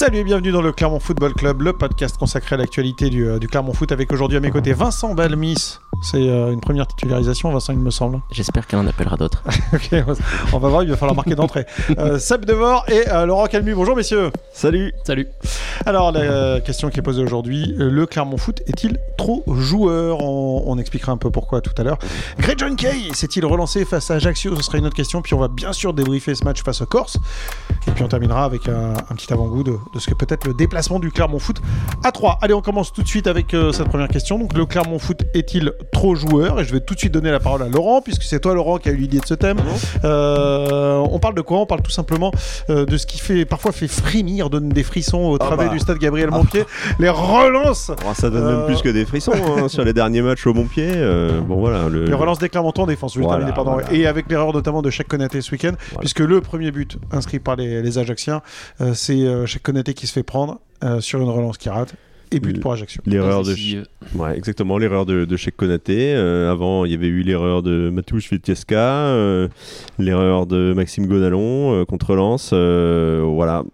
Salut et bienvenue dans le Clermont Football Club, le podcast consacré à l'actualité du, euh, Clermont Foot avec aujourd'hui à mes côtés Vincent Balmis. C'est euh, une première titularisation, Vincent, il me semble. J'espère qu'elle en appellera d'autres. Ok, on va voir, il va falloir marquer d'entrée. Euh, Seb Devor et euh, Laurent Calmu. Bonjour messieurs. Salut Salut. Alors la euh, question qui est posée aujourd'hui, le Clermont Foot est-il trop joueur? On, on expliquera un peu pourquoi tout à l'heure. Greg John Kay s'est-il relancé face à Ajaccio? Ce sera une autre question. Puis on va bien sûr débriefer ce match face au Corse. Et puis on terminera avec un, un petit avant-goût de, de ce que peut être le déplacement du Clermont Foot à 3. Allez, on commence tout de suite avec euh, cette première question. Donc le Clermont Foot est-il trop joueur Et je vais tout de suite donner la parole à Laurent, puisque c'est toi Laurent qui a eu l'idée de ce thème. Euh, on parle de quoi? On parle tout simplement euh, de ce qui fait parfois fait frémir, donne des frissons au Ah travers bah. du stade Gabriel Montpied. Les relances Oh, Ça donne Euh, même plus que des frissons hein, sur les derniers matchs au Montpied. euh, bon voilà. Le, Les relances des Clermontois en défense, je vais Voilà, terminer, pardon. voilà. Et avec l'erreur notamment de Cheikh Konaté ce week-end, Voilà. puisque le premier but inscrit par les, les Ajacciens, euh, c'est Cheikh Konaté qui se fait prendre sur une relance qui rate. Et but pour Ajaccio. L'erreur de, ouais, exactement, l'erreur de, de Cheikh Konaté. Euh, avant, il y avait eu l'erreur de Matouche Vitesca, euh, l'erreur de Maxime Gonalon euh, contre Lens. euh, voilà.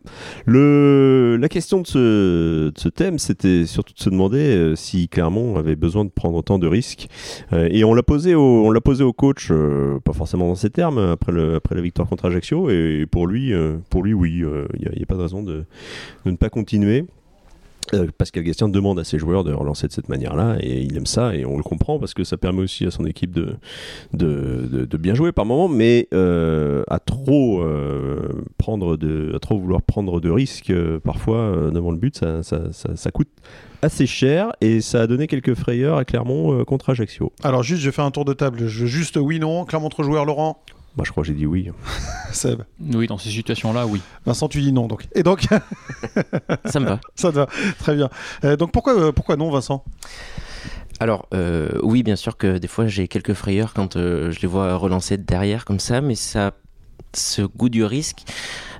Le, la question de ce, de ce thème, c'était surtout de se demander euh, si Clermont avait besoin de prendre autant de risques. Euh, et on l'a posé au, on l'a posé au coach, euh, pas forcément dans ces termes, après, le, après la victoire contre Ajaccio. Et pour lui, euh, pour lui, oui, euh, il n'y a, pas de raison de, de ne pas continuer. Euh, Pascal Gastien demande à ses joueurs de relancer de cette manière-là et il aime ça et on le comprend parce que ça permet aussi à son équipe de, bien jouer par moment mais euh, à trop euh, prendre de à trop vouloir prendre de risques parfois devant le but ça, coûte assez cher et ça a donné quelques frayeurs à Clermont contre Ajaccio Alors juste, je fais un tour de table. Juste oui, non. Clermont entre joueur Laurent, moi je crois que j'ai dit oui Seb. Oui, dans ces situations-là, oui. Vincent, tu dis non donc. Et donc, Ça me va. ça te va. Très bien. Euh, donc pourquoi, euh, pourquoi non, Vincent? Alors, euh, oui, bien sûr que des fois j'ai quelques frayeurs quand euh, je les vois relancer derrière comme ça, mais ça, ce goût du risque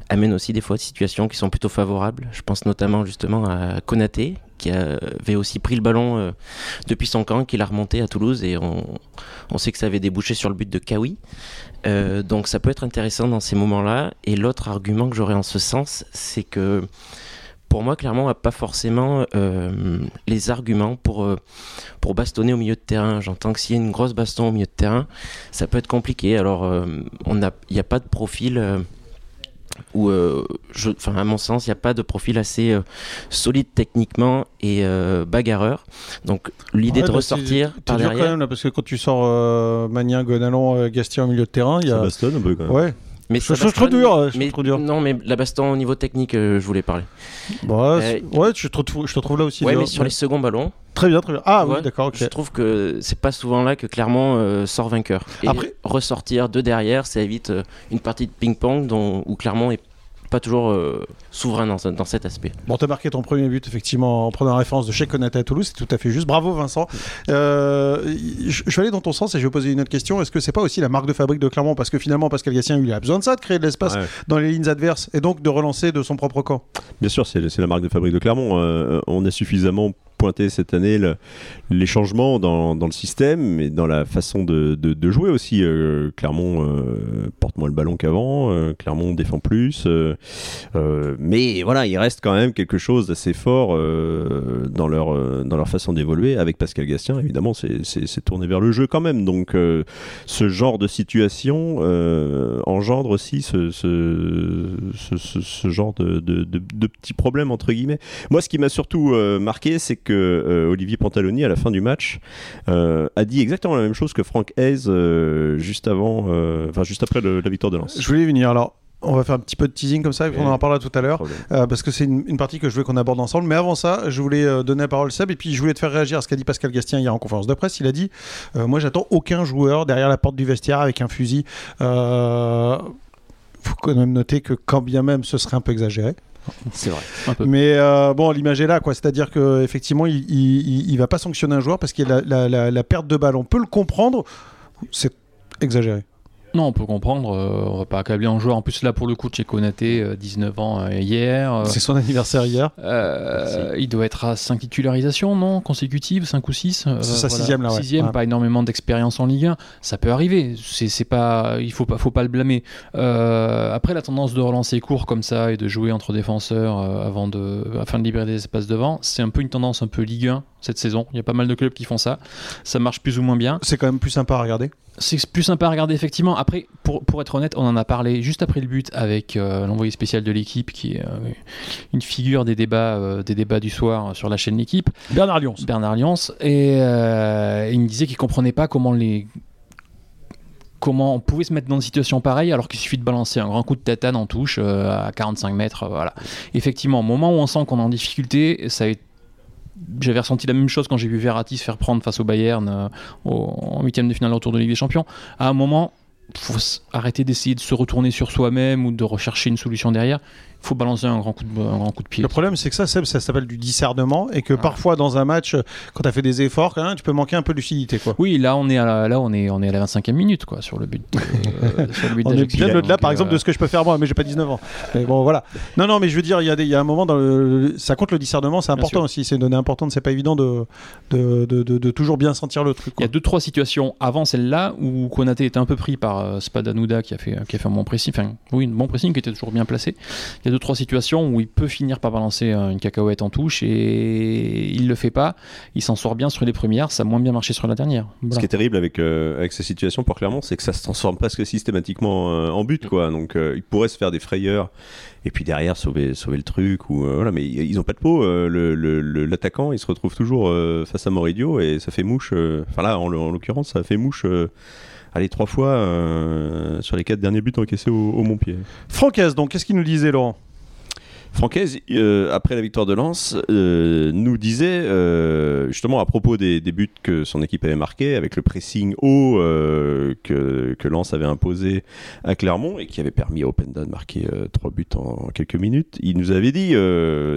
amène aussi des fois des situations qui sont plutôt favorables. Je pense notamment justement à Konaté, qui avait aussi pris le ballon euh, depuis son camp, qui l'a remonté à Toulouse, et on, on sait que ça avait débouché sur le but de Kawi. Euh, donc ça peut être intéressant dans ces moments-là. Et l'autre argument que j'aurais en ce sens, c'est que pour moi, clairement, on n'a pas forcément euh, les arguments pour, pour bastonner au milieu de terrain. J'entends que s'il y a une grosse baston au milieu de terrain, ça peut être compliqué. Alors, il n'y a pas de profil. Où, euh, je- enfin, à mon sens, il n'y a pas de profil assez euh, solide techniquement et euh, bagarreur. Donc, l'idée Ouais, de bah, ressortir c'est- par dur quand derrière. même là, parce que quand tu sors euh, Magnin, Gonalon, Gastien au milieu de terrain, il y ça a. bastonne un peu quand même Ouais. Mais Je- trouve trop dur, je trouve mais- trop dur. Non, mais la baston au niveau technique, euh, je voulais parler. Bah, c'est- ouais, je te, retrouve, je te trouve là aussi. ouais, mais sur les seconds ballons, Très bien, très bien. Ah oui, Ouais, d'accord, ok. Je trouve que c'est pas souvent là que Clermont euh, sort vainqueur. Et Après- ressortir de derrière, ça évite euh, une partie de ping-pong dont, où Clermont est pas toujours euh, souverain dans, dans cet aspect. Bon, t'as marqué ton premier but, effectivement, en prenant la référence de Cheikh Konaté à Toulouse, c'est tout à fait juste. Bravo, Vincent. Euh, je, vais aller dans ton sens et je vais poser une autre question. Est-ce que c'est pas aussi la marque de fabrique de Clermont? Parce que finalement, Pascal Gassien, il a besoin de ça, de créer de l'espace Ouais. dans les lignes adverses et donc de relancer de son propre camp. Bien sûr, c'est c'est la marque de fabrique de Clermont. Euh, on a suffisamment pointé cette année le- les changements dans, dans le système et dans la façon de, de- jouer aussi. Euh, Clermont euh, porte moins le ballon qu'avant, euh, Clermont défend plus. mais voilà, il reste quand même quelque chose d'assez fort dans, leur, dans leur façon d'évoluer. Avec Pascal Gastien, évidemment, c'est- tourné vers le jeu quand même. Donc ce genre de situation engendre aussi ce, ce, ce- genre de, de- petits problèmes, entre guillemets. Moi, ce qui m'a surtout marqué, c'est que euh, Olivier Pantaloni, à la fin du match, euh, a dit exactement la même chose que Franck Hayes euh, juste avant, enfin juste après le- la victoire de Lens. Je voulais venir. Alors, on va faire un petit peu de teasing comme ça, et puis on en parlera tout à l'heure. Euh, parce que c'est une, une partie que je voulais qu'on aborde ensemble. Mais avant ça, je voulais euh, donner la parole à Seb et puis je voulais te faire réagir à ce qu'a dit Pascal Gastien hier en conférence de presse. Il a dit euh, Moi, j'attends aucun joueur derrière la porte du vestiaire avec un fusil. Euh, faut quand même noter que quand bien même ce serait un peu exagéré. C'est vrai. Un peu. Mais euh, bon, l'image est là, quoi. C'est-à-dire qu'effectivement, il, il, il- il va pas sanctionner un joueur parce qu'il y a la, la- la- la perte de balle. On peut le comprendre. C'est exagéré. Non, on peut comprendre. euh, on va pas accabler un joueur. En plus, là, pour le coup, Tché Konaté, euh, 19 ans euh, hier. euh, C'est son anniversaire hier. il doit être à 5 titularisations, non Consécutives, 5 ou 6 C'est sa sixième, là, ouais. Sixième, Ouais. pas énormément d'expérience en Ligue 1. Ça peut arriver. C'est pas, il faut pas, faut pas le blâmer. Après, la tendance de relancer court comme ça et de jouer entre défenseurs avant de, afin de libérer des espaces devant, c'est un peu une tendance un peu Ligue 1 cette saison. Il y a pas mal de clubs qui font ça. Ça marche plus ou moins bien. C'est quand même plus sympa à regarder. C'est plus sympa à regarder, effectivement. Après, pour, pour être honnête, on en a parlé juste après le but avec euh, l'envoyé spécial de l'équipe, qui est euh, une figure des débats, euh, des débats du soir sur la chaîne L'équipe, Bernard Lyons. Bernard Lyons. Et il me disait qu'il comprenait pas comment les. Comment on pouvait se mettre dans une situation pareille alors qu'il suffit de balancer un grand coup de tatane en touche euh, à 45 mètres. euh, voilà. Effectivement, au moment où on sent qu'on est en difficulté, ça a été j'avais ressenti la même chose quand j'ai vu Verratti se faire prendre face au Bayern euh, en huitième de finale autour de Ligue des Champions. À un moment, faut arrêter d'essayer de se retourner sur soi-même ou de rechercher une solution derrière. Faut balancer un grand coup de, un grand coup de pied. Le problème, c'est que ça, Seb, ça s'appelle du discernement et que parfois, dans un match, quand tu as fait des efforts, même, tu peux manquer un peu de lucidité. Quoi. Oui, là on est à la, là on est on est à la 25e minute quoi sur le but. euh, sur le but On est d'Ajaccio. bien au-delà, par euh, exemple, de ce que je peux faire moi, mais j'ai pas 19 ans. Mais bon, voilà. Non, non, mais je veux dire, il y, a y un moment, dans le, ça compte le discernement, c'est important aussi. C'est une donnée importante, c'est pas évident de, de, de, de- de toujours bien sentir le truc. Il y a deux trois situations avant celle-là où Konaté était un peu pris par euh, Spadanouda qui a fait qui a fait un bon pressing, enfin oui, un bon pressing qui était toujours bien placé. Il y a deux trois situations où il peut finir par balancer euh, une cacahuète en touche et il le fait pas. Il s'en sort bien sur les premières, ça a moins bien marché sur la dernière. Ce Voilà. qui est terrible avec, euh, avec ces situations pour Clermont, c'est que ça se transforme presque systématiquement euh, en but, quoi. Donc, euh, ils pourraient se faire des frayeurs et puis derrière sauver, sauver le truc. Ou, euh, voilà, mais ils ont pas de peau. euh, L'attaquant, il se retrouve toujours euh, face à Moridio et ça fait mouche. euh, Enfin, là, en, en l'occurrence, ça fait mouche. euh, Allez, trois fois euh, sur les quatre derniers buts encaissés au, au Montpied. Francaise, donc, qu'est-ce qu'il nous disait, Laurent? Francaise, euh, après la victoire de Lens, euh, nous disait euh, justement à propos des, buts que son équipe avait marqués, avec le pressing haut que, que Lens avait imposé à Clermont et qui avait permis à Openda de marquer trois buts en, quelques minutes. Il nous avait dit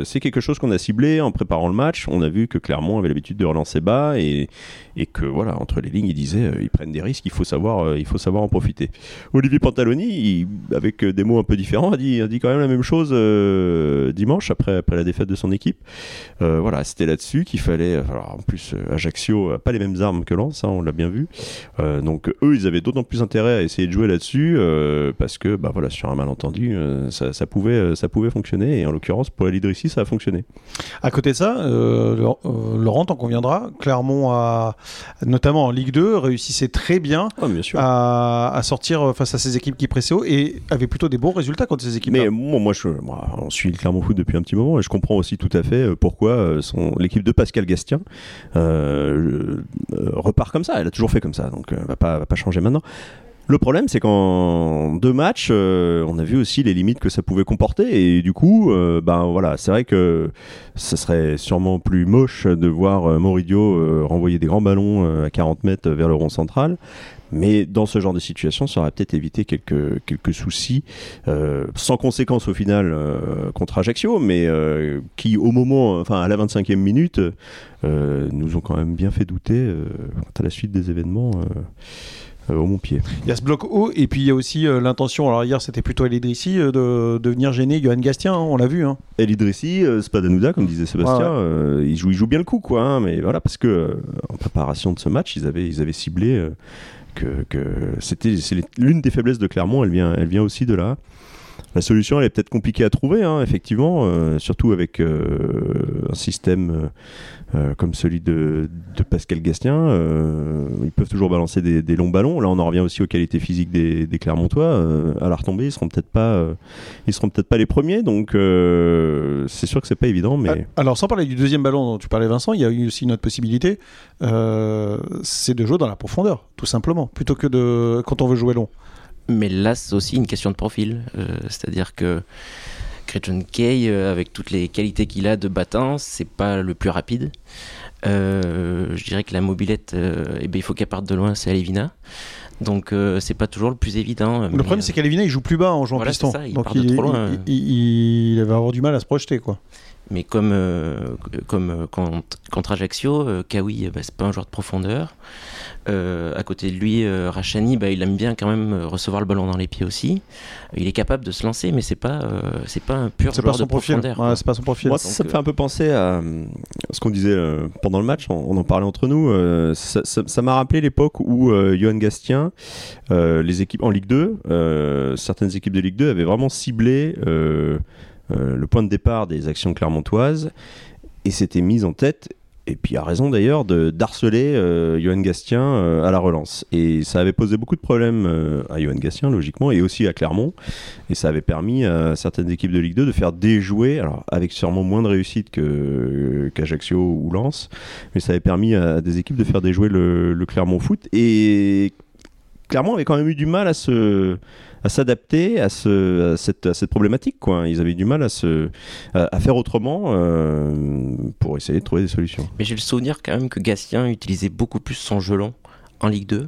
c'est quelque chose qu'on a ciblé en préparant le match. On a vu que Clermont avait l'habitude de relancer bas et, et que voilà entre les lignes il disait ils prennent des risques, il faut savoir il faut savoir en profiter. Olivier Pantaloni, avec des mots un peu différents, a dit, a dit quand même la même chose euh, dimanche après, après la défaite de son équipe. Euh, voilà, c'était là-dessus qu'il fallait. Alors, en plus, euh, Ajaccio a pas les mêmes armes que Lens, hein, on l'a bien vu. Euh, donc eux, ils avaient d'autant plus intérêt à essayer de jouer là-dessus euh, parce que, bah voilà, sur un malentendu, euh, ça, ça pouvait, euh, ça pouvait fonctionner. Et en l'occurrence, pour Elidrissi, ça a fonctionné. À côté de ça, euh, Laurent- euh, t'en conviendra, Clermont, a, notamment en Ligue 2, réussissait très bien Ah, bien sûr. à, à sortir face à ces équipes qui pressaient haut et avait plutôt des bons résultats contre ces équipes. Mais moi, moi, je, moi, on suit Clermont Foot depuis un petit moment et je comprends aussi tout à fait euh, pourquoi euh, son- l'équipe de Pascal Gastien euh, repart comme ça. Elle a toujours fait comme ça, donc va pas, va pas changer maintenant. Le problème, c'est qu'en deux matchs, on a vu aussi les limites que ça pouvait comporter, et du coup, ben voilà, c'est vrai que ce serait sûrement plus moche de voir euh, renvoyer des grands ballons à 40 mètres vers le rond central. Mais dans ce genre de situation, ça aurait peut-être évité quelques, quelques soucis, euh, sans conséquence au final euh, contre Ajaccio, mais euh, qui au moment, enfin à la 25e minute, nous ont quand même bien fait douter quant à la suite des événements au Montpied. Il y a ce bloc haut et puis il y a aussi euh, l'intention, alors hier c'était plutôt El Idrissi, euh, de, de venir gêner Johan Gastien, hein, on l'a vu. Hein. El Idrissi, euh, Spadanouda, comme disait Sébastien, ouais. il, joue, il joue bien le coup, quoi. hein, mais voilà, parce que en préparation de ce match, ils avaient, ils avaient ciblé que, c'était l'une des faiblesses de Clermont. Elle vient, elle vient aussi de là. La solution, elle est peut-être compliquée à trouver, hein, effectivement, euh, surtout avec euh, un système euh, comme celui de, Pascal Gastien. ils peuvent toujours balancer des, longs ballons. Là, on en revient aussi aux qualités physiques des, Clermontois. À la retombée, ils seront peut-être pas, seront peut-être pas les premiers. Donc, c'est sûr que c'est pas évident, mais Ah, Alors sans parler du deuxième ballon dont tu parlais Vincent, il y a eu aussi une autre possibilité, c'est de jouer dans la profondeur, tout simplement, plutôt que de quand on veut jouer long. Mais là, c'est aussi une question de profil. Euh, C'est-à-dire que Gretchen Kay, euh, avec toutes les qualités qu'il a de battant, c'est pas le plus rapide. Euh, je dirais que la mobilette, euh, eh ben, il faut qu'elle parte de loin, c'est Alevina. Donc euh, c'est pas toujours le plus évident. Le problème c'est qu'Alevina il joue plus bas en jouant Voilà, piston, ça, il donc part de il, trop loin. il- il- il va avoir du mal à se projeter quoi. Mais comme, euh, comme contre, contre Ajaccio, euh, Kawi, bah, c'est pas un joueur de profondeur. Euh, à côté de lui, euh, Rachani, bah, il aime bien quand même recevoir le ballon dans les pieds aussi. Il est capable de se lancer, mais c'est pas, euh, c'est pas un pur C'est pas joueur son de profil. profondeur. Ouais, c'est pas son profil. Moi, Donc, ça me fait un peu penser à ce qu'on disait pendant le match, on, on en parlait entre nous. euh, ça m'a rappelé l'époque où euh, Johan Gastien, euh, les équipes en Ligue 2, euh, certaines équipes de Ligue 2 avaient vraiment ciblé euh, le point de départ des actions clermontoises et s'étaient mis en tête. Et puis à raison d'ailleurs de d'harceler euh, Johan Gastien euh, à la relance. Et ça avait posé beaucoup de problèmes euh, à Johan Gastien logiquement et aussi à Clermont. Et ça avait permis à certaines équipes de Ligue 2 de faire déjouer, alors avec sûrement moins de réussite qu'Ajaccio ou Lens, mais ça avait permis à des équipes de faire déjouer le, le Clermont Foot. Et Clermont avait quand même eu du mal à se à s'adapter à, ce, à, cette, à cette problématique. Quoi. Ils avaient du mal à, se, à, à faire autrement euh, pour essayer de trouver des solutions. Mais j'ai le souvenir quand même que Gastien utilisait beaucoup plus son gelon en Ligue 2,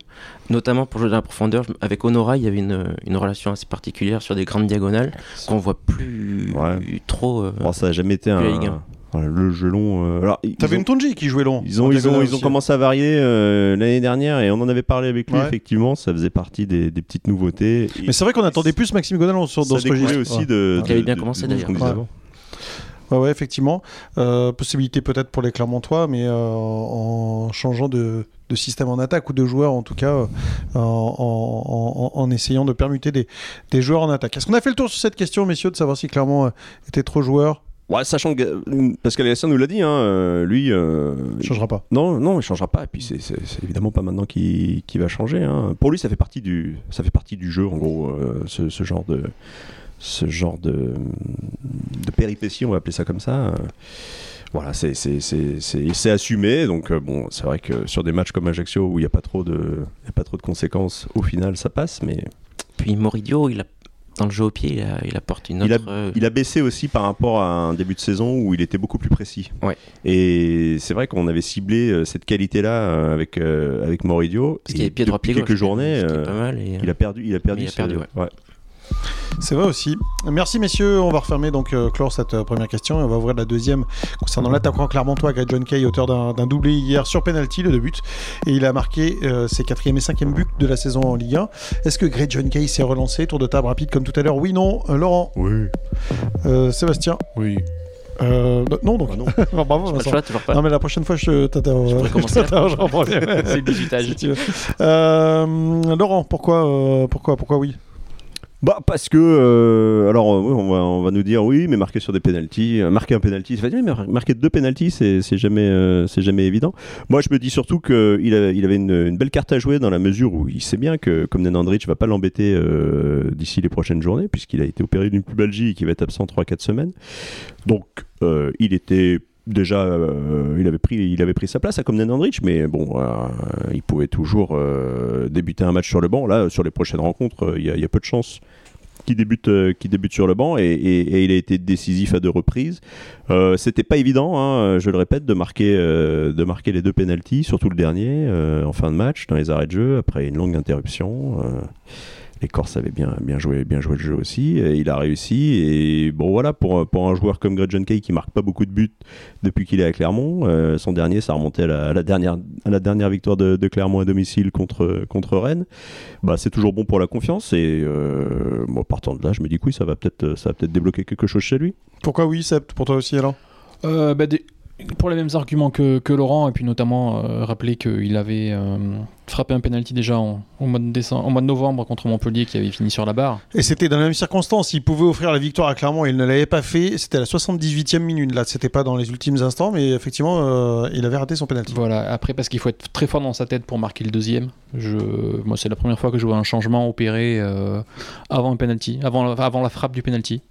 notamment pour jouer dans la profondeur. Avec Honora, il y avait une, une relation assez particulière sur des grandes diagonales qu'on voit plus Ouais. trop. euh, Bon, ça n'a jamais été un. Voilà, le gelon. euh, alors, ils T'avais ont- une Tonji qui jouait long. Ils ont, ils, ont, ils ont commencé à varier euh, l'année dernière et on en avait parlé avec lui, Ouais. effectivement. Ça faisait partie des, des petites nouveautés. Mais c'est vrai qu'on attendait plus Maxime Godalon sur, dans ça ce registre. aussi Ouais. de. Qui avait bien de- commencé, d'ailleurs. Ouais. Ouais, effectivement. Euh, possibilité peut-être pour les Clermontois, mais euh, en changeant de, de système en attaque ou de joueurs, en tout cas, euh, en, en- en- en essayant de permuter des, des joueurs en attaque. Est-ce qu'on a fait le tour sur cette question, messieurs, de savoir si Clermont euh, était trop joueur? Ouais, sachant que Pascal Gastien nous l'a dit, hein, euh, lui. euh, Il changera pas. Non, non, il changera pas. Et puis c'est évidemment pas maintenant qu'il qu'il va changer. hein. Pour lui, ça fait partie du, ça fait partie du jeu, en gros, euh, ce, ce genre de, ce genre de, de péripéties, on va appeler ça comme ça. Voilà, c'est c'est- c'est- c'est- c'est assumé. Donc euh, bon, c'est vrai que sur des matchs comme Ajaccio où il n'y a pas trop de, il y a pas trop de conséquences, au final, ça passe. Mais Puis Moridio, il a, dans le jeu au pied, il, a- il apporte une Il a- autre. euh, Il a baissé aussi par rapport à un début de saison où il était beaucoup plus précis. Ouais. Et c'est vrai qu'on avait ciblé euh, cette qualité-là euh, avec, euh, avec Moridio. parce qu'il avait pied droit, pied quelques gauche, journées, euh, mal. et, il a perdu. Il a perdu. il a ce- perdu, ouais. C'est vrai aussi. Merci messieurs, on va refermer donc euh, clore cette euh, première question et on va ouvrir la deuxième concernant l'attaquant clermontois Greg John Kay, auteur d'un doublé hier sur penalty, le deux buts, et il a marqué euh, ses quatrième et cinquième buts de la saison en Ligue 1. Est-ce que Greg John Kay s'est relancé? Tour de table rapide comme tout à l'heure Oui, non. Euh, Laurent, Oui. Euh, Sébastien, Oui. Euh, non donc. Ah non. Oh, bravo Vincent. choix, toujours pas. Non mais la prochaine fois je t'interroge. C'est le digitage. Si tu veux. Euh, Laurent, pourquoi, euh, pourquoi, pourquoi oui? Bah parce que euh, alors euh, on, va, on va nous dire oui mais marquer sur des pénalties euh, marquer un facile mais mar- marquer deux pénalties c'est c'est jamais euh, c'est jamais évident. Moi je me dis surtout que il, a- il avait une, belle carte à jouer dans la mesure où il sait bien que comme Nenandrich va pas l'embêter d'ici les prochaines journées puisqu'il a été opéré d'une pubalgie et qu'il va être absent 3-4 semaines. Donc il était déjà euh, il avait pris il avait pris sa place à comme Nenandrich mais bon euh, il pouvait toujours euh, débuter un match sur le banc là sur les prochaines rencontres il y, a- peu de chances qui débute, débute sur le banc et, il a été décisif à deux reprises. C'était pas évident, hein, je le répète, de marquer, de marquer les deux pénalties, surtout le dernier en fin de match, dans les arrêts de jeu, après une longue interruption. Les Corses avaient bien, bien, joué, bien joué le jeu aussi, et il a réussi. Et bon, voilà, pour, pour un joueur comme Greg John Kay qui marque pas beaucoup de buts depuis qu'il est à Clermont, euh, son dernier, ça remontait à la, à la dernière, à la dernière victoire de, de Clermont à domicile contre, contre Rennes. Bah, c'est toujours bon pour la confiance. Et euh, moi, partant de là, je me dis que oui, ça va peut-être ça va peut-être débloquer quelque chose chez lui. Pourquoi oui, Sept? Pour toi aussi alors Euh, bah, des- pour les mêmes arguments que, que Laurent, et puis notamment euh, rappeler qu'il avait euh, frappé un penalty déjà en, au, mois de décembre, au mois de novembre contre Montpellier qui avait fini sur la barre. Et c'était dans la même circonstance. Il pouvait offrir la victoire à Clermont il ne l'avait pas fait. C'était à la 78e minute. Là, c'était pas dans les ultimes instants, mais effectivement, euh, il avait raté son penalty. Voilà, après parce qu'il faut être très fort dans sa tête pour marquer le deuxième. Je, moi, c'est la première fois que je vois un changement opéré avant un penalty, avant, avant la frappe du penalty.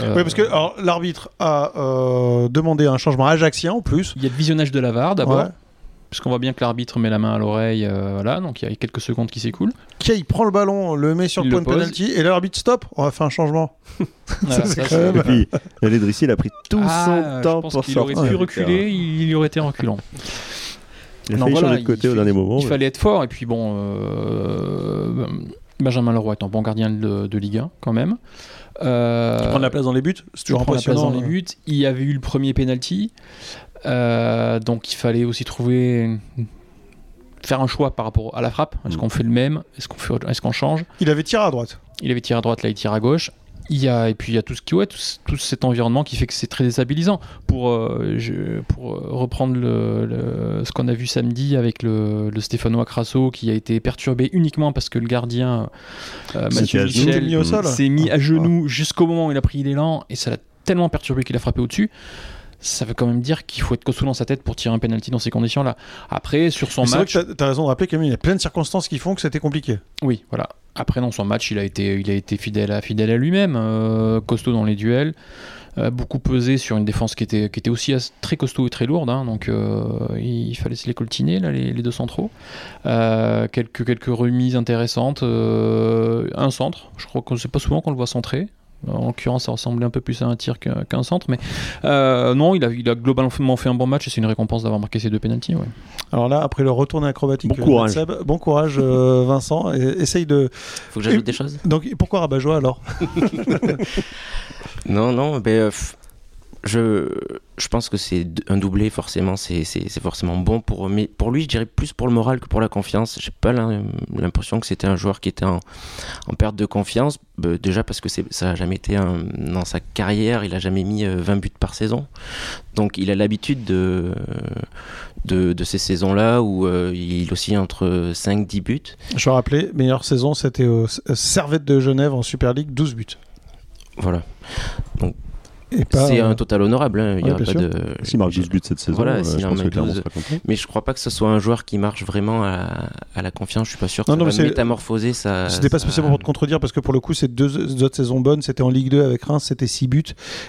Euh, Oui, parce que alors, l'arbitre a euh, demandé un changement ajaxien en plus. il y a le visionnage de la VAR d'abord, Ouais. puisqu'on voit bien que l'arbitre met la main à l'oreille, euh, voilà, donc il y a quelques secondes qui s'écoulent. Kay prend le ballon, le met sur Il le le point de pose. penalty et là, l'arbitre stop. On va faire un changement. Voilà, c'est ça, même- Et puis, Ledrissi, il a pris tout Ah, son je temps pense pour qu'il aurait sortir. pu reculer, il, aurait été reculant. Il a Non, failli voilà, changer de côté il au dernier moment. Il mais- fallait être fort, et puis bon, euh, Benjamin Leroy est un bon gardien de, de Ligue 1 quand même. Euh, Prendre la place dans les buts, c'est toujours prend la place impressionnant. dans les hein. buts. Il y avait eu le premier penalty, Euh, donc il fallait aussi trouver faire un choix par rapport à la frappe. Est-ce Mm. qu'on fait le même? Est-ce qu'on fait, est-ce qu'on change? Il avait tiré à droite. Il avait tiré à droite, là il tire à gauche. Il y a, et puis il y a tout, ce qui, ouais, tout, ce- tout cet environnement qui fait que c'est très déstabilisant. Pour, euh, je- pour euh, reprendre le, le- ce qu'on a vu samedi avec le, le Stéphanois Crasso qui a été perturbé uniquement parce que le gardien euh, Mathieu Michel s'est mis Ah. à genoux jusqu'au moment où il a pris l'élan et ça l'a tellement perturbé qu'il a frappé au-dessus. Ça veut quand même dire qu'il faut être costaud dans sa tête pour tirer un penalty dans ces conditions-là. Après, sur son Mais C'est vrai match, que t'as as raison de rappeler qu'il y a plein de circonstances qui font que c'était compliqué. oui, voilà. Après, dans son match, il a été, il a été fidèle à, fidèle à lui-même, euh, costaud dans les duels, euh, beaucoup pesé sur une défense qui était, aussi très costaud et très lourde. hein, donc, euh, il, fallait se les coltiner, là, les, deux centraux. Quelques, quelques remises intéressantes. un centre. Je crois que c'est pas souvent qu'on le voit centrer. En l'occurrence, ça ressemblait un peu plus à un tir qu'un centre. Mais euh, non, il a, il a globalement fait un bon match et c'est une récompense d'avoir marqué ces deux pénaltys. Ouais. Alors là, après le retour acrobatique, Bon courage. Seb, bon courage, euh, Vincent. Et- essaye de. Faut que j'ajoute des choses Donc pourquoi Rabat-Joie alors? Non, non, ben, euh, je, je pense que c'est un doublé, forcément, c'est forcément bon pour, mais pour lui, je dirais plus pour le moral que pour la confiance. J'ai pas l'im- l'impression que c'était un joueur qui était en, en perte de confiance, Ben, déjà parce que ça n'a jamais été un, dans sa carrière, il a jamais mis euh, 20 buts par saison. Donc il a l'habitude de, de, de ces saisons-là où euh, il oscille entre 5-10 buts. Je vais rappeler, meilleure saison, c'était au S- Servette de Genève en Super League, 12 buts. Voilà. C'est euh, un total honorable. hein, Il y aura pas de... S'il marque 12 buts cette saison, Voilà, euh, je en pense met que Clermont 12, sera content. Mais je crois pas que ce soit un joueur qui marche vraiment à, à la confiance. Je suis pas sûr que Non, ça non, va mais c'est- métamorphoser ça. C'était pas ça- spécialement pour te contredire parce que pour le coup, c'est deux, deux autres saisons bonnes. C'était en Ligue 2 avec Reims, c'était 6 buts.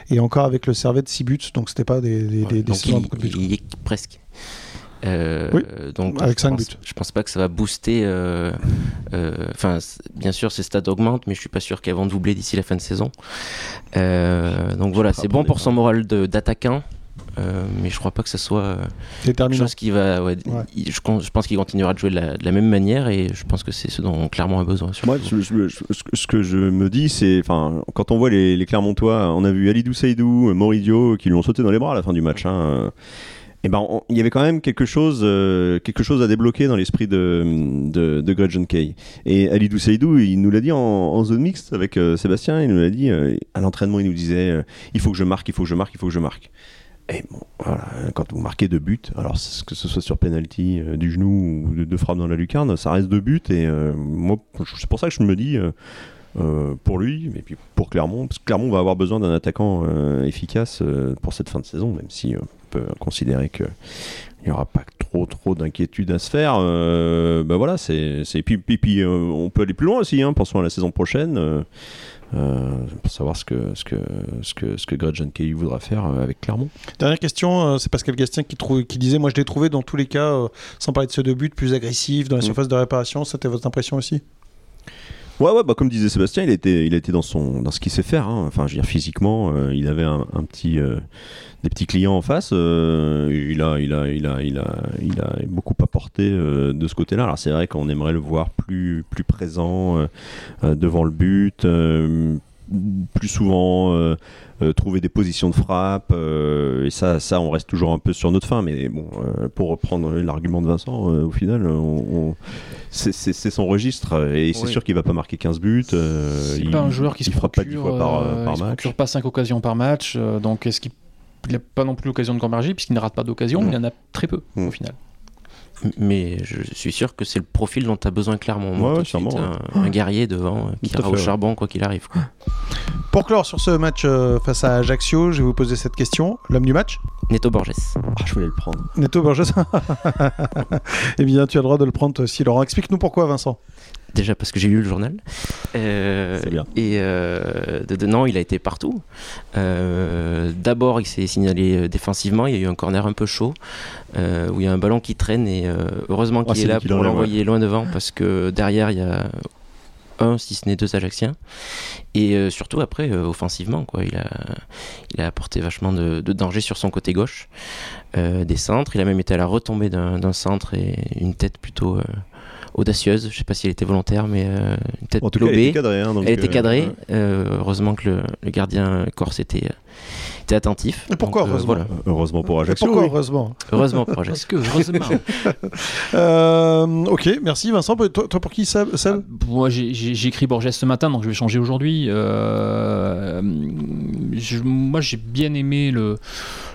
Et encore avec le Servette, 6 buts. Donc c'était pas des, des, Ouais, des- des donc saisons à il, est presque. Euh, Oui, donc avec je cinq pense- buts. Je pense pas que ça va booster. euh, euh, Enfin, bien sûr, ces stats augmentent, mais je suis pas sûr qu'elles vont doubler d'ici la fin de saison. Euh, donc voilà, c'est bon pour son moral d'attaquant. euh, mais je crois pas que ce soit euh, quelque chose qui va. ouais, Ouais. il- je, pense qu'il continuera de jouer de la, de la même manière et je pense que c'est ce dont clairement a besoin. Moi, je- je- je- ce que- ce que je me dis, c'est, enfin, quand on voit les, les Clermontois, on a vu Alidou Saïdou, Moridio, qui lui ont sauté dans les bras à la fin du match. Hein, euh, et ben, il y avait quand même quelque chose, euh, quelque chose à débloquer dans l'esprit de, de, de Greg John Kay. Et Alidou Saïdou, il nous l'a dit en, zone mixte avec euh, Sébastien, il nous l'a dit euh, à l'entraînement, il nous disait, il faut que je marque, il faut que je marque, il faut que je marque. Et bon, voilà, quand vous marquez deux buts, alors que ce soit sur penalty du genou ou de, de frappe dans la lucarne, ça reste deux buts. Et moi, c'est pour ça que je me dis, pour lui, mais puis pour Clermont, parce que Clermont va avoir besoin d'un attaquant efficace pour cette fin de saison, même si peut considérer que il n'y aura pas trop trop d'inquiétude à se faire. Euh, ben voilà, c'est c'est- puis, puis, puis, euh, on peut aller plus loin aussi. Hein, pensons à la saison prochaine. euh, pour savoir ce que ce que ce que ce que Greg John Kelly voudra faire avec Clermont. Dernière question, c'est Pascal Gastien qui, trou- qui disait Moi je l'ai trouvé dans tous les cas, sans parler de ceux de but, plus agressif dans la Mm. surface de réparation. C'était votre impression aussi? Ouais, ouais, bah comme disait Sébastien, il était, il dans son, dans ce qu'il sait faire. hein. Enfin, je veux dire, physiquement, euh, il avait un, petit, euh, des petits clients en face. euh, il a, il a, il a, il a, il a beaucoup apporté de ce côté-là. Alors c'est vrai qu'on aimerait le voir plus, plus présent devant le but, plus souvent. euh, euh, trouver des positions de frappe euh, et ça ça on reste toujours un peu sur notre fin mais bon pour reprendre l'argument de Vincent au final on, on- c'est- son registre et c'est sûr qu'il va pas marquer 15 buts C'est pas un joueur qui se fera pas 10 procure, fois par, par il match procure pas 5 occasions par match. donc est-ce qu'il n'a pas non plus l'occasion de converger puisqu'il ne rate pas d'occasion, Mm. il en a très peu Mm. au final. Mais je suis sûr que c'est le profil dont tu as besoin clairement. Moi, Ouais, suite, sûrement, un, un guerrier devant euh, qui ira fait, au ouais. charbon quoi qu'il arrive. quoi. Pour clore sur ce match euh, face à Ajaccio, je vais vous poser cette question. L'homme du match Neto Borges. Ah, je voulais le prendre Neto Borges Eh bien, tu as le droit de le prendre toi aussi, Laurent. Explique-nous pourquoi, Vincent. Déjà parce que j'ai lu le journal. Euh, C'est bien. Et euh, de, de- non, il a été partout. Euh, D'abord, il s'est signalé euh, défensivement. Il y a eu un corner un peu chaud euh, où il y a un ballon qui traîne et heureusement Ah, qu'il est là pour l'envoyer loin devant parce que derrière il y a un, si ce n'est deux Ajacciens. Et euh, surtout après, euh, offensivement, quoi, il a, il a apporté vachement de, de danger sur son côté gauche, euh, des centres. Il a même été à la retombée d'un centre et une tête plutôt audacieuse. Je sais pas si elle était volontaire, mais euh, une tête En tout cas, elle lobée. était cadrée. hein, donc, Elle était euh, cadrée. ouais. Euh, heureusement que le, le gardien corse était, était attentif. Et pourquoi Donc, euh, heureusement voilà. Heureusement pour Ajaccio. Pourquoi oui. heureusement Heureusement pour Ajaccio. que, heureusement. Euh, Ok, merci Vincent. Toi, toi pour qui Seb, Seb Moi, j'ai- écrit Borges ce matin, donc je vais changer aujourd'hui. Euh, moi, j'ai bien aimé le,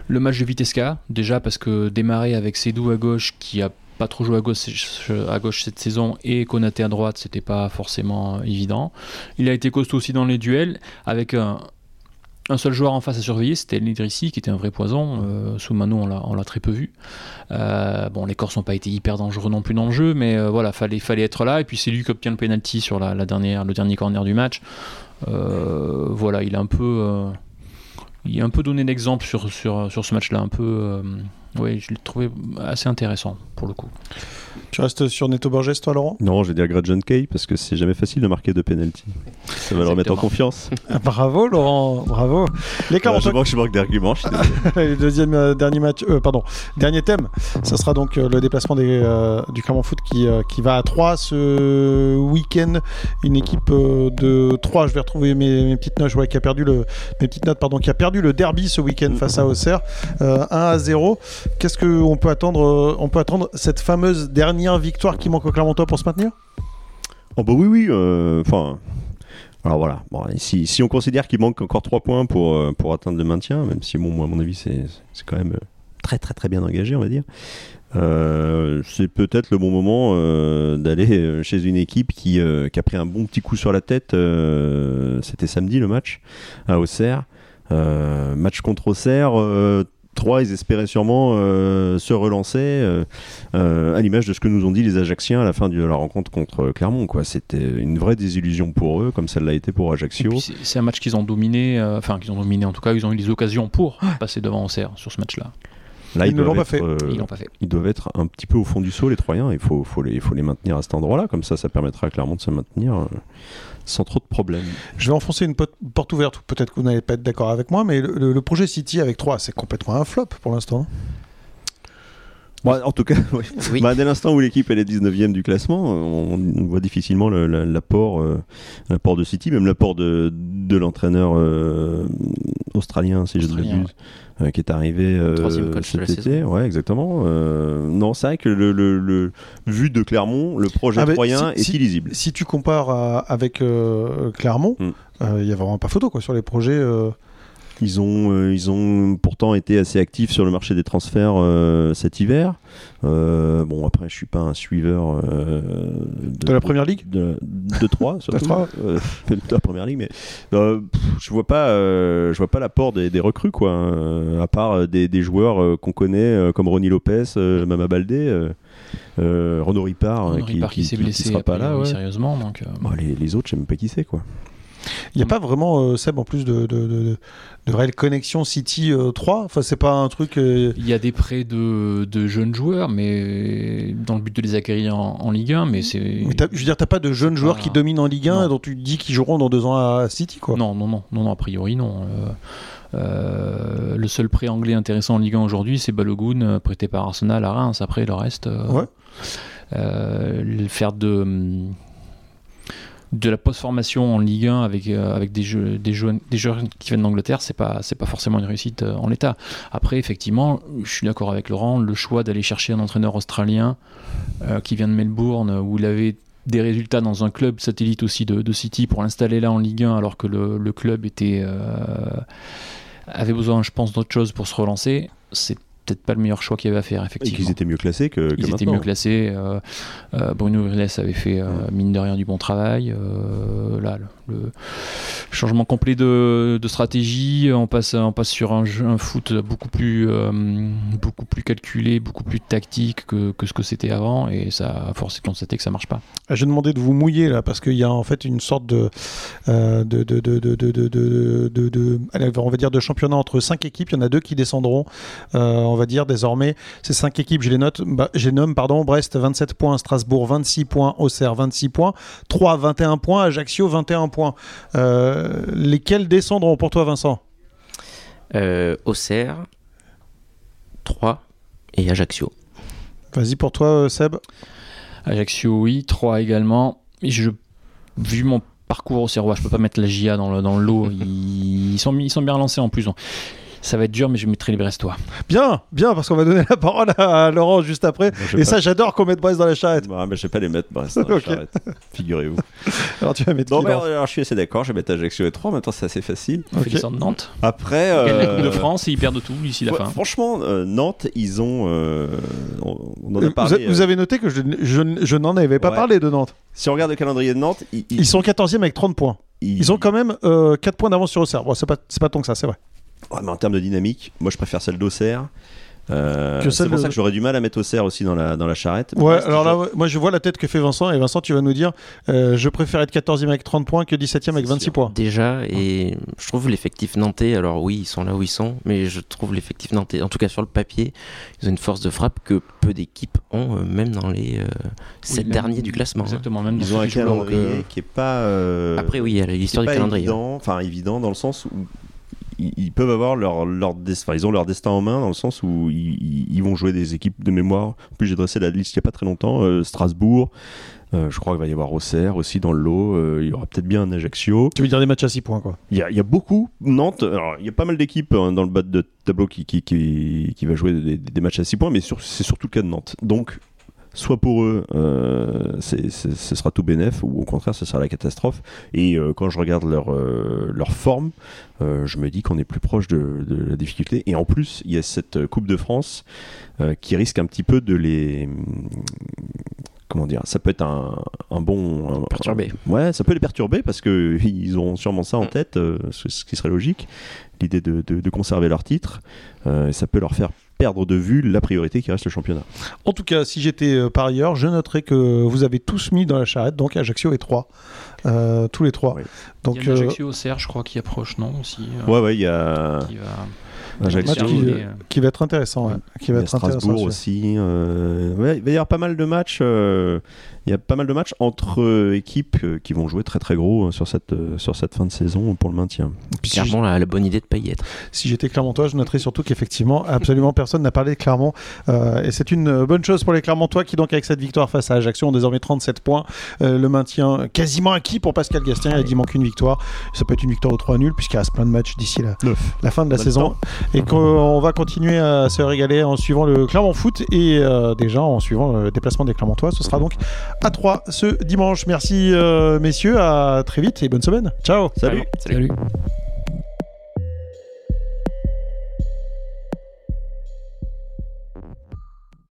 le match de Vitesca, déjà parce que démarrer avec Sédou à gauche, qui a pas trop joué à gauche, à gauche cette saison, et Konaté à droite, c'était pas forcément évident. Il a été costaud aussi dans les duels, avec un, seul joueur en face à surveiller, c'était l'Idrissi, qui était un vrai poison. Euh, sous Mano, on l'a très peu vu. Euh, bon, les Corses n'ont pas été hyper dangereux non plus dans le jeu, mais euh, voilà, fallait, fallait être là. Et puis c'est lui qui obtient le penalty sur le dernier corner du match. Euh, voilà, il a un peu, euh, il a un peu donné l'exemple sur, sur, sur ce match-là. Un peu, euh, oui, je l'ai trouvé assez intéressant pour le coup. Tu restes sur Neto Borges, toi, Laurent? Non, je vais dire Gradjon Kay parce que c'est jamais facile de marquer de penalty. Ça va le remettre en confiance. Ah, Bravo, Laurent, bravo. Les Voilà, je Clermontois, vois que je manque d'arguments. je deuxième euh, dernier match, euh, pardon, dernier thème, ça sera donc euh, le déplacement des, euh, du Clermont Foot qui, euh, qui va à 3 ce week-end. Une équipe euh, de 3, je vais retrouver mes, mes petites notes, je vois qui a perdu le, mes petites notes, pardon, qui a perdu le derby ce week-end face à Auxerre, euh, 1 à 0. Qu'est-ce qu'on peut attendre On peut attendre cette fameuse dernière victoire qui manque au Clermontois pour se maintenir? Oh bah oui, oui. euh, Enfin. alors voilà. Si, on considère qu'il manque encore 3 points pour, euh, pour atteindre le maintien, même si, bon, moi, à mon avis, c'est quand même euh, très, très, très bien engagé, on va dire. c'est peut-être le bon moment d'aller chez une équipe qui, qui a pris un bon petit coup sur la tête. C'était samedi le match à Auxerre. Match contre Auxerre. Euh, 3, ils espéraient sûrement euh, se relancer euh, euh, à l'image de ce que nous ont dit les Ajacciens à la fin de la rencontre contre Clermont. quoi. C'était une vraie désillusion pour eux, comme ça l'a été pour Ajaccio. puis, C'est c'est un match qu'ils ont dominé, euh, enfin qu'ils ont dominé en tout cas, ils ont eu les occasions pour passer devant Auxerre sur ce match-là. Là, Ils ne l'ont pas être, fait. euh, Ils l'ont pas fait. ils doivent être un petit peu au fond du saut, les Troyens. Il faut, faut, les, faut les maintenir à cet endroit-là. Comme ça, ça permettra à Clermont de se maintenir euh, sans trop de problèmes. Je vais enfoncer une porte ouverte, peut-être que vous n'allez pas être d'accord avec moi, mais le- le projet City avec 3, c'est complètement un flop pour l'instant. Bon, en tout cas, oui. Oui. Bah, dès l'instant où l'équipe elle est 19e du classement, on, on voit difficilement l'apport euh, l'apport de City, même l'apport de, de l'entraîneur euh, australien, si je ne m'abuse, euh, qui est arrivé euh, Troisième coach de cet la été. saison. Ouais, exactement. Euh, non, c'est vrai que le, le- le- vu de Clermont, le projet Ah, troyen si- est si- illisible. Si tu compares à- avec euh, Clermont, il Mm. n'y a vraiment pas photo quoi, sur les projets. Ils ont, euh, ils ont pourtant été assez actifs sur le marché des transferts euh, cet hiver. Euh, bon, après, je suis pas un suiveur euh, De la première ligue de, de 3 surtout, trois. euh, de la première ligue, mais euh, pff, je vois pas, euh, je vois pas l'apport des, des recrues quoi, euh, à part des, des joueurs euh, qu'on connaît euh, comme Ronny Lopez, euh, Mama Baldé, euh, euh, Renaud Ripard, euh, Henri Park qui, s'est blessé sera pas là. ouais. sérieusement. Donc, euh, Bon, les, les autres, je sais même pas qui c'est quoi. Il n'y a pas vraiment, euh, Seb, en plus de, de, de, de réelle connexion City euh, 3. Enfin, c'est pas un truc. euh, Il y a des prêts de, de jeunes joueurs, mais dans le but de les acquérir en, en Ligue 1, mais c'est. je veux dire, t'as pas de jeunes joueurs qui dominent en Ligue 1 Non. dont tu dis qu'ils joueront dans deux ans à City, quoi. Non, non, non, non, non, a priori non. Euh, euh, le seul prêt anglais intéressant en Ligue 1 aujourd'hui, c'est Balogun, euh, prêté par Arsenal à Reims. Après, le reste, euh, Ouais. euh, le faire de hum, de la post-formation en Ligue 1 avec, euh, avec des, jeux, des, jeunes, des joueurs qui viennent d'Angleterre, c'est pas, pas forcément une réussite euh, en l'état. Après, effectivement, je suis d'accord avec Laurent, le choix d'aller chercher un entraîneur australien euh, qui vient de Melbourne, où il avait des résultats dans un club satellite aussi de, de City pour l'installer là en Ligue 1 alors que le, le club était avait besoin je pense d'autre chose pour se relancer c'est peut-être pas le meilleur choix qu'il y avait à faire Et effectivement qu'ils étaient mieux classés que, que ils étaient mieux classés. euh, euh, Bruno Uriles avait fait, euh, mine de rien, du bon travail. euh, là, le, changement complet de, stratégie, on passe, on passe sur un, foot beaucoup plus, euh, beaucoup plus calculé, beaucoup plus tactique que, que ce que c'était avant. Et ça a forcé de constater que ça marche pas. Ah, J'ai demandé de vous mouiller là parce qu'il y a en fait une sorte de, on va dire de championnat entre cinq équipes. Il y en a deux qui descendront. Euh, on va dire désormais ces cinq équipes. Je les note. Bah, nomme pardon. Brest 27 points, Strasbourg 26 points, Auxerre 26 points, 3 21 points, Ajaccio 21 points. Euh, lesquels descendront pour toi, Vincent? Euh, Auxerre, 3 et Ajaccio. Vas-y pour toi, euh, Seb. Ajaccio, oui. 3 également. Je, vu mon parcours au Serrois, je peux pas mettre la GIA dans le, dans le lot. Ils, ils sont, ils sont bien lancés en plus. Ça va être dur, mais je mettrai les Brestois. Bien, bien, parce qu'on va donner la parole à Laurent juste après. Et pas- ça, j'adore qu'on mette Brest dans la charrette. Bah, mais je vais pas les mettre, Brest, dans la charrette. Figurez-vous. Alors tu vas mettre Non, qui mais dans- alors, je suis assez d'accord, je vais mettre Ajaccio et 3, maintenant c'est assez facile. On fait Ok. descendre Nantes. Après. Ils gagnent la euh, Coupe de France et ils perdent tout d'ici la ouais, fin. Franchement, euh, Nantes, ils ont. euh, on, on en Euh, a parlé. vous, vous euh, avez noté que je, je, je n'en avais pas Ouais. parlé de Nantes. Si on regarde le calendrier de Nantes, ils, Ils sont 14e avec 30 points. Ils ont quand même 4 points d'avance sur Auxerre. Bon, c'est pas, c'est pas tant que ça, c'est vrai. Ouais, mais en termes de dynamique, moi je préfère celle d'Auxerre. Euh, c'est pour de- ça que j'aurais du mal à mettre Auxerre aussi dans la, dans la charrette. Ouais, alors là, moi je vois la tête que fait Vincent. Et Vincent, tu vas nous dire euh, je préfère être 14e avec 30 points que 17e avec C'est 26 sûr. points. Déjà, et je trouve l'effectif nantais, alors oui, ils sont là où ils sont, mais je trouve l'effectif nantais, en tout cas sur le papier, ils ont une force de frappe que peu d'équipes ont, euh, même dans les euh, sept même- derniers du classement. hein. Exactement, même dans Ils ont un calendrier qui est pas. euh, Après, oui, il y a qui est l'histoire du calendrier. Évident, enfin évident dans le sens où ils, ils peuvent avoir leur, leur des- enfin, ils ont leur destin en main dans le sens où ils, vont jouer des équipes de mémoire. En plus, j'ai dressé la liste il y a pas très longtemps. euh, Strasbourg. euh, je crois qu'il va y avoir Auxerre aussi dans le lot. euh, il y aura peut-être bien un Ajaccio. Tu veux dire des matchs à 6 points, quoi? Il y a, il y a beaucoup. Nantes, alors, il y a pas mal d'équipes hein, dans le bas de tableau qui, qui, qui, qui va jouer des, des matchs à 6 points, mais c'est surtout le cas de Nantes. Donc, soit pour eux, euh, c'est- c'est- ce sera tout bénef, ou au contraire, ce sera la catastrophe. Et euh, quand je regarde leur, euh, leur forme, je me dis qu'on est plus proche de, de la difficulté. Et en plus, il y a cette Coupe de France qui risque un petit peu de les. Comment dire Ça peut être un, un bon. un- Perturbé. Ouais, ça peut les perturber parce que ils ont sûrement ça en Mm. tête, euh, ce, ce qui serait logique, l'idée de, de- de conserver leur titre. euh, ça peut leur faire perdre de vue la priorité qui reste le championnat. En tout cas, si j'étais euh, par ailleurs, je noterais que vous avez tous mis dans la charrette, donc Ajaccio et 3. Euh, tous les trois. Oui. Donc, il y a euh, Ajaccio Auxerre, je crois, qui approche, non aussi, euh, Ouais, ouais, il y a qui va Ajaccio, match qui, terminer, euh, qui va être intéressant. ouais. Qui il y va a être intéressant. Strasbourg aussi. euh, ouais, il va y avoir pas mal de matchs. euh, il y a pas mal de matchs entre équipes qui vont jouer très très gros hein, sur cette, sur cette fin de saison pour le maintien. Puis si Clairement, la, la bonne idée de pas y être. Si j'étais Clermontois, je noterais surtout qu'effectivement, absolument personne n'a parlé de Clermont. Euh, et c'est une bonne chose pour les Clermontois qui, donc, avec cette victoire face à Ajaccio, ont désormais 37 points. Euh, le maintien quasiment acquis pour Pascal Gastien. Il dit manque une victoire. Ça peut être une victoire de 3 nuls, puisqu'il reste plein de matchs d'ici la, la fin de la saison. temps. Et qu'on va continuer à se régaler en suivant le Clermont Foot et euh, déjà en suivant le déplacement des Clermontois. Ce sera donc à 3 ce dimanche. Merci, euh, messieurs. À très vite et bonne semaine. Ciao. Salut. Salut. Salut.